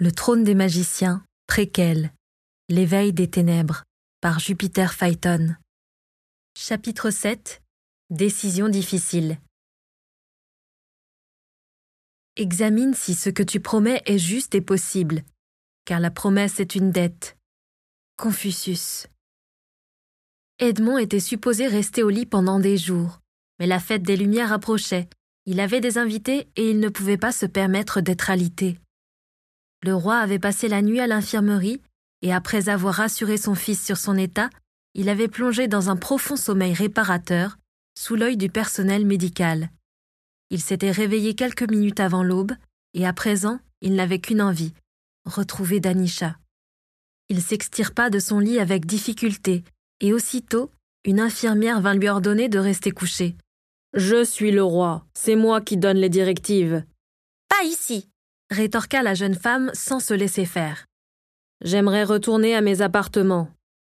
Le trône des magiciens, préquel. L'éveil des ténèbres, par Jupiter Phaeton. Chapitre 7 Décision difficile. Examine si ce que tu promets est juste et possible, car la promesse est une dette. Confucius. Edmond était supposé rester au lit pendant des jours, mais la fête des Lumières approchait. Il avait des invités et il ne pouvait pas se permettre d'être alité. Le roi avait passé la nuit à l'infirmerie et après avoir rassuré son fils sur son état, il avait plongé dans un profond sommeil réparateur sous l'œil du personnel médical. Il s'était réveillé quelques minutes avant l'aube et à présent, il n'avait qu'une envie retrouver Danisha. Il s'extirpa de son lit avec difficulté et aussitôt, une infirmière vint lui ordonner de rester couché. Je suis le roi, c'est moi qui donne les directives. Pas ici, rétorqua la jeune femme sans se laisser faire. J'aimerais retourner à mes appartements.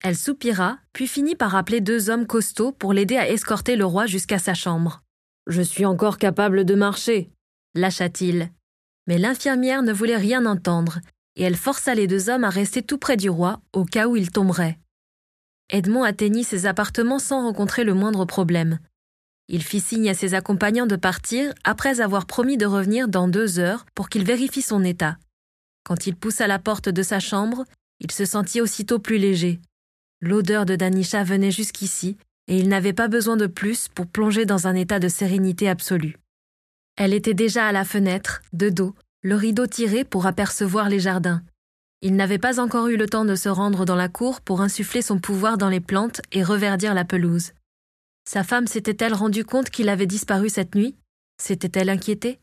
Elle soupira, puis finit par appeler deux hommes costauds pour l'aider à escorter le roi jusqu'à sa chambre. Je suis encore capable de marcher, lâcha-t-il. Mais l'infirmière ne voulait rien entendre, et elle força les deux hommes à rester tout près du roi au cas où il tomberait. Edmond atteignit ses appartements sans rencontrer le moindre problème. Il fit signe à ses accompagnants de partir après avoir promis de revenir dans deux heures pour qu'il vérifie son état. Quand il poussa la porte de sa chambre, il se sentit aussitôt plus léger. L'odeur de Danisha venait jusqu'ici, et il n'avait pas besoin de plus pour plonger dans un état de sérénité absolue. Elle était déjà à la fenêtre, de dos, le rideau tiré pour apercevoir les jardins. Il n'avait pas encore eu le temps de se rendre dans la cour pour insuffler son pouvoir dans les plantes et reverdir la pelouse. Sa femme s'était-elle rendu compte qu'il avait disparu cette nuit? S'était-elle inquiétée?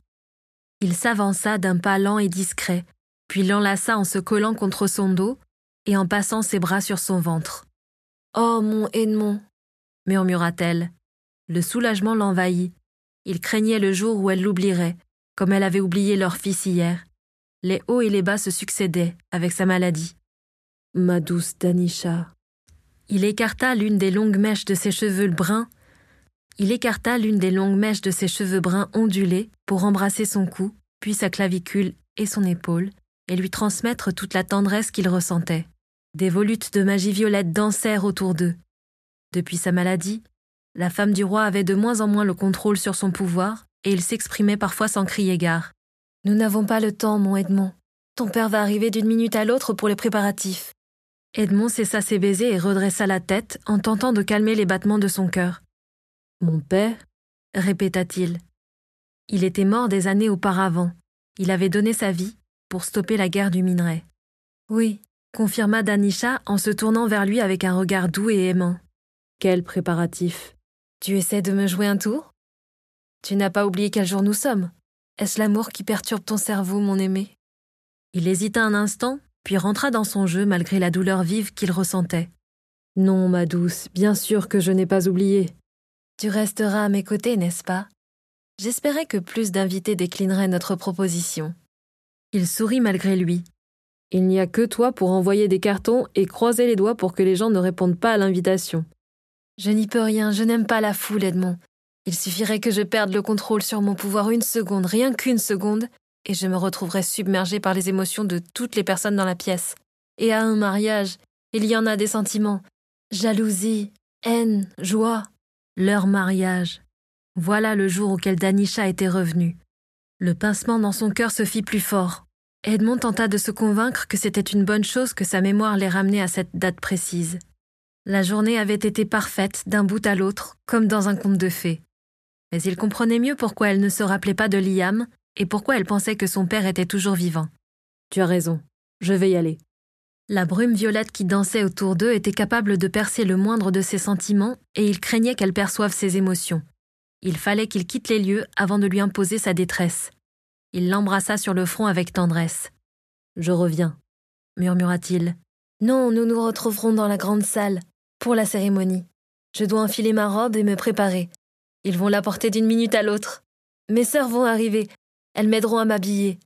Il s'avança d'un pas lent et discret, puis l'enlaça en se collant contre son dos et en passant ses bras sur son ventre. Oh mon Edmond murmura-t-elle. Le soulagement l'envahit. Il craignait le jour où elle l'oublierait, comme elle avait oublié leur fils hier. Les hauts et les bas se succédaient avec sa maladie. Ma douce Danisha. Il écarta l'une des longues mèches de ses cheveux bruns. Il écarta l'une des longues mèches de ses cheveux bruns ondulés pour embrasser son cou, puis sa clavicule et son épaule, et lui transmettre toute la tendresse qu'il ressentait. Des volutes de magie violette dansèrent autour d'eux. Depuis sa maladie, la femme du roi avait de moins en moins le contrôle sur son pouvoir, et il s'exprimait parfois sans crier gare. Nous n'avons pas le temps, mon Edmond. Ton père va arriver d'une minute à l'autre pour les préparatifs. Edmond cessa ses baisers et redressa la tête en tentant de calmer les battements de son cœur. Mon père? répéta-t-il. Il était mort des années auparavant. Il avait donné sa vie pour stopper la guerre du minerai. Oui, confirma Danisha en se tournant vers lui avec un regard doux et aimant. Quel préparatif Tu essaies de me jouer un tour? Tu n'as pas oublié quel jour nous sommes? Est-ce l'amour qui perturbe ton cerveau, mon aimé Il hésita un instant, puis rentra dans son jeu malgré la douleur vive qu'il ressentait. Non, ma douce, bien sûr que je n'ai pas oublié. Tu resteras à mes côtés, n'est-ce pas? J'espérais que plus d'invités déclineraient notre proposition. Il sourit malgré lui. Il n'y a que toi pour envoyer des cartons et croiser les doigts pour que les gens ne répondent pas à l'invitation. Je n'y peux rien, je n'aime pas la foule, Edmond. Il suffirait que je perde le contrôle sur mon pouvoir une seconde, rien qu'une seconde, et je me retrouverais submergée par les émotions de toutes les personnes dans la pièce. Et à un mariage, il y en a des sentiments. Jalousie, haine, joie. Leur mariage. Voilà le jour auquel Danisha était revenue. Le pincement dans son cœur se fit plus fort. Edmond tenta de se convaincre que c'était une bonne chose que sa mémoire les ramenait à cette date précise. La journée avait été parfaite d'un bout à l'autre, comme dans un conte de fées. Mais il comprenait mieux pourquoi elle ne se rappelait pas de Liam et pourquoi elle pensait que son père était toujours vivant? Tu as raison, je vais y aller. La brume violette qui dansait autour d'eux était capable de percer le moindre de ses sentiments et il craignait qu'elle perçoive ses émotions. Il fallait qu'il quitte les lieux avant de lui imposer sa détresse. Il l'embrassa sur le front avec tendresse. Je reviens, murmura-t-il. Non, nous nous retrouverons dans la grande salle, pour la cérémonie. Je dois enfiler ma robe et me préparer. Ils vont la porter d'une minute à l'autre. Mes sœurs vont arriver. Elles m'aideront à m'habiller.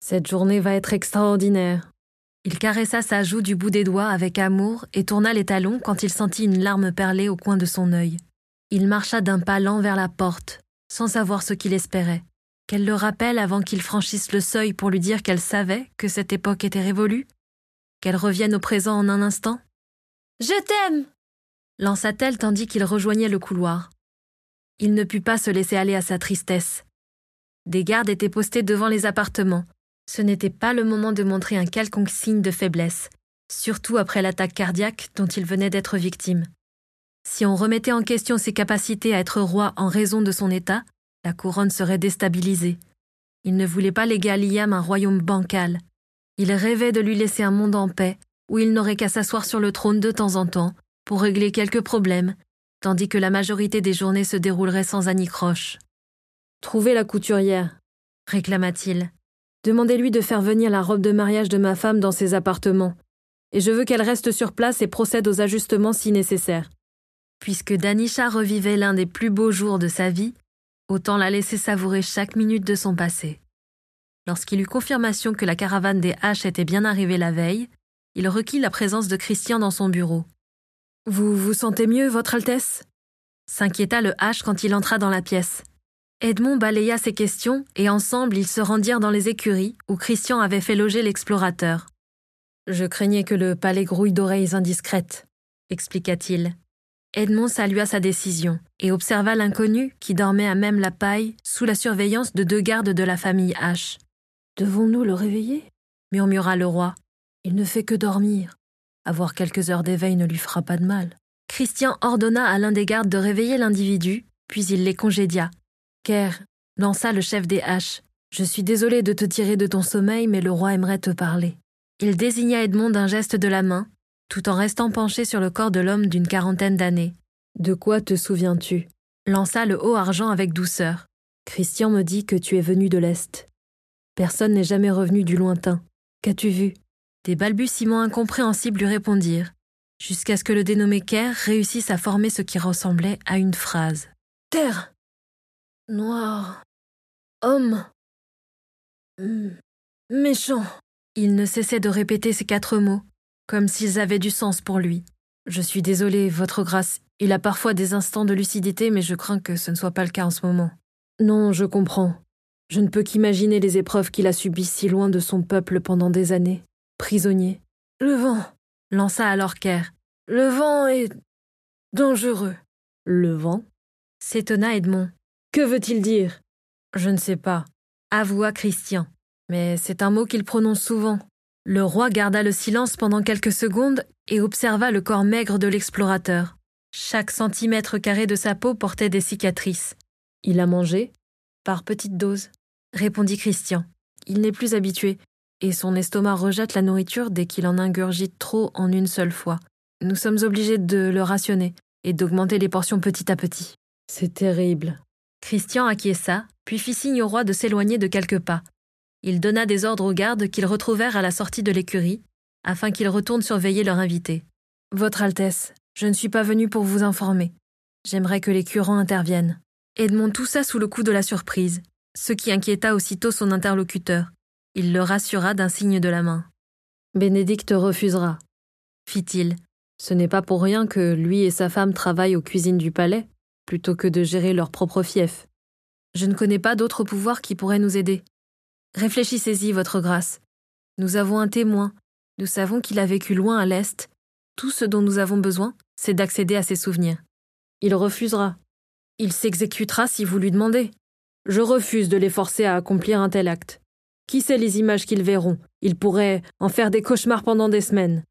Cette journée va être extraordinaire. Il caressa sa joue du bout des doigts avec amour et tourna les talons quand il sentit une larme perler au coin de son œil. Il marcha d'un pas lent vers la porte, sans savoir ce qu'il espérait. Qu'elle le rappelle avant qu'il franchisse le seuil pour lui dire qu'elle savait que cette époque était révolue Qu'elle revienne au présent en un instant Je t'aime lança-t-elle tandis qu'il rejoignait le couloir. Il ne put pas se laisser aller à sa tristesse. Des gardes étaient postés devant les appartements. Ce n'était pas le moment de montrer un quelconque signe de faiblesse, surtout après l'attaque cardiaque dont il venait d'être victime. Si on remettait en question ses capacités à être roi en raison de son état, la couronne serait déstabilisée. Il ne voulait pas léguer à Liam un royaume bancal. Il rêvait de lui laisser un monde en paix, où il n'aurait qu'à s'asseoir sur le trône de temps en temps, pour régler quelques problèmes, tandis que la majorité des journées se dérouleraient sans anicroche. Trouvez la couturière, réclama-t-il. Demandez-lui de faire venir la robe de mariage de ma femme dans ses appartements, et je veux qu'elle reste sur place et procède aux ajustements si nécessaire. Puisque Danisha revivait l'un des plus beaux jours de sa vie, autant la laisser savourer chaque minute de son passé. Lorsqu'il eut confirmation que la caravane des H était bien arrivée la veille, il requit la présence de Christian dans son bureau. Vous vous sentez mieux, Votre Altesse? s'inquiéta le H quand il entra dans la pièce. Edmond balaya ses questions et ensemble ils se rendirent dans les écuries où Christian avait fait loger l'explorateur. Je craignais que le palais grouille d'oreilles indiscrètes, expliqua-t-il. Edmond salua sa décision et observa l'inconnu qui dormait à même la paille sous la surveillance de deux gardes de la famille H. Devons-nous le réveiller? murmura le roi. Il ne fait que dormir. Avoir quelques heures d'éveil ne lui fera pas de mal. Christian ordonna à l'un des gardes de réveiller l'individu, puis il les congédia. Ker, lança le chef des H. Je suis désolé de te tirer de ton sommeil, mais le roi aimerait te parler. Il désigna Edmond d'un geste de la main, tout en restant penché sur le corps de l'homme d'une quarantaine d'années. De quoi te souviens-tu? lança le haut argent avec douceur. Christian me dit que tu es venu de l'Est. Personne n'est jamais revenu du lointain. Qu'as-tu vu? Des balbutiements incompréhensibles lui répondirent, jusqu'à ce que le dénommé Kerr réussisse à former ce qui ressemblait à une phrase. Terre Noir. Homme. Méchant. Il ne cessait de répéter ces quatre mots, comme s'ils avaient du sens pour lui. Je suis désolé, Votre Grâce, il a parfois des instants de lucidité, mais je crains que ce ne soit pas le cas en ce moment. Non, je comprends. Je ne peux qu'imaginer les épreuves qu'il a subies si loin de son peuple pendant des années. Prisonnier. Le vent, lança alors Kerr. Le vent est dangereux. Le vent? s'étonna Edmond. Que veut-il dire? Je ne sais pas, avoua Christian. Mais c'est un mot qu'il prononce souvent. Le roi garda le silence pendant quelques secondes et observa le corps maigre de l'explorateur. Chaque centimètre carré de sa peau portait des cicatrices. Il a mangé? Par petites doses, répondit Christian. Il n'est plus habitué, et son estomac rejette la nourriture dès qu'il en ingurgite trop en une seule fois. Nous sommes obligés de le rationner et d'augmenter les portions petit à petit. C'est terrible. Christian acquiesça, puis fit signe au roi de s'éloigner de quelques pas, il donna des ordres aux gardes qu'ils retrouvèrent à la sortie de l'écurie, afin qu'ils retournent surveiller leur invité. Votre Altesse, je ne suis pas venu pour vous informer. J'aimerais que les curants interviennent. Edmond toussa sous le coup de la surprise, ce qui inquiéta aussitôt son interlocuteur. Il le rassura d'un signe de la main. Bénédicte refusera, fit-il. Ce n'est pas pour rien que lui et sa femme travaillent aux cuisines du palais, plutôt que de gérer leur propre fief. Je ne connais pas d'autre pouvoir qui pourrait nous aider. Réfléchissez-y, Votre Grâce. Nous avons un témoin. Nous savons qu'il a vécu loin à l'Est. Tout ce dont nous avons besoin, c'est d'accéder à ses souvenirs. Il refusera. Il s'exécutera si vous lui demandez. Je refuse de les forcer à accomplir un tel acte. Qui sait les images qu'ils verront? Ils pourraient en faire des cauchemars pendant des semaines.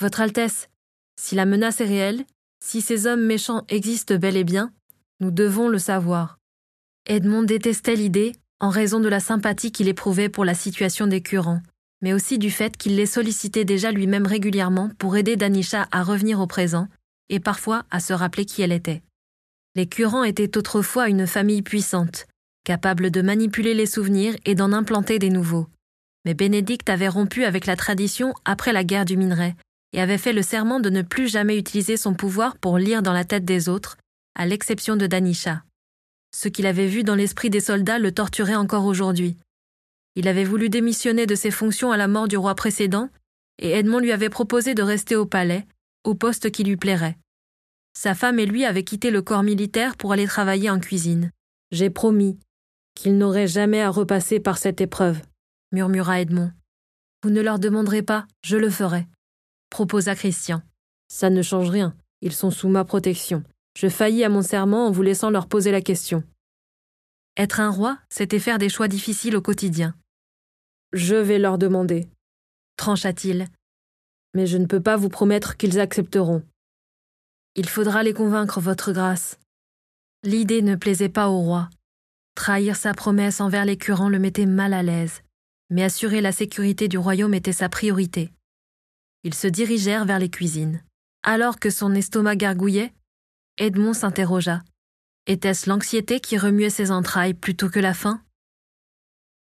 Votre Altesse, si la menace est réelle, si ces hommes méchants existent bel et bien, nous devons le savoir. Edmond détestait l'idée en raison de la sympathie qu'il éprouvait pour la situation des Curans, mais aussi du fait qu'il les sollicitait déjà lui-même régulièrement pour aider Danisha à revenir au présent et parfois à se rappeler qui elle était. Les Curans étaient autrefois une famille puissante, capable de manipuler les souvenirs et d'en implanter des nouveaux. Mais Bénédicte avait rompu avec la tradition après la guerre du minerai et avait fait le serment de ne plus jamais utiliser son pouvoir pour lire dans la tête des autres, à l'exception de Danisha. Ce qu'il avait vu dans l'esprit des soldats le torturait encore aujourd'hui. Il avait voulu démissionner de ses fonctions à la mort du roi précédent, et Edmond lui avait proposé de rester au palais, au poste qui lui plairait. Sa femme et lui avaient quitté le corps militaire pour aller travailler en cuisine. J'ai promis, qu'ils n'auraient jamais à repasser par cette épreuve, murmura Edmond. Vous ne leur demanderez pas, je le ferai, proposa Christian. Ça ne change rien, ils sont sous ma protection. Je faillis à mon serment en vous laissant leur poser la question. Être un roi, c'était faire des choix difficiles au quotidien. Je vais leur demander, trancha-t-il. Mais je ne peux pas vous promettre qu'ils accepteront. Il faudra les convaincre, votre grâce. L'idée ne plaisait pas au roi. Trahir sa promesse envers les curants le mettait mal à l'aise, mais assurer la sécurité du royaume était sa priorité. Ils se dirigèrent vers les cuisines. Alors que son estomac gargouillait, Edmond s'interrogea. Était-ce l'anxiété qui remuait ses entrailles plutôt que la faim?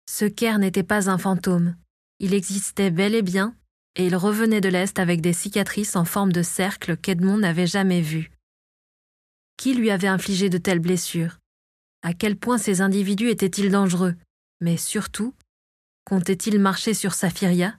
Ce Caire n'était pas un fantôme. Il existait bel et bien, et il revenait de l'Est avec des cicatrices en forme de cercle qu'Edmond n'avait jamais vues. Qui lui avait infligé de telles blessures? À quel point ces individus étaient-ils dangereux? Mais surtout, comptait-il marcher sur Saphiria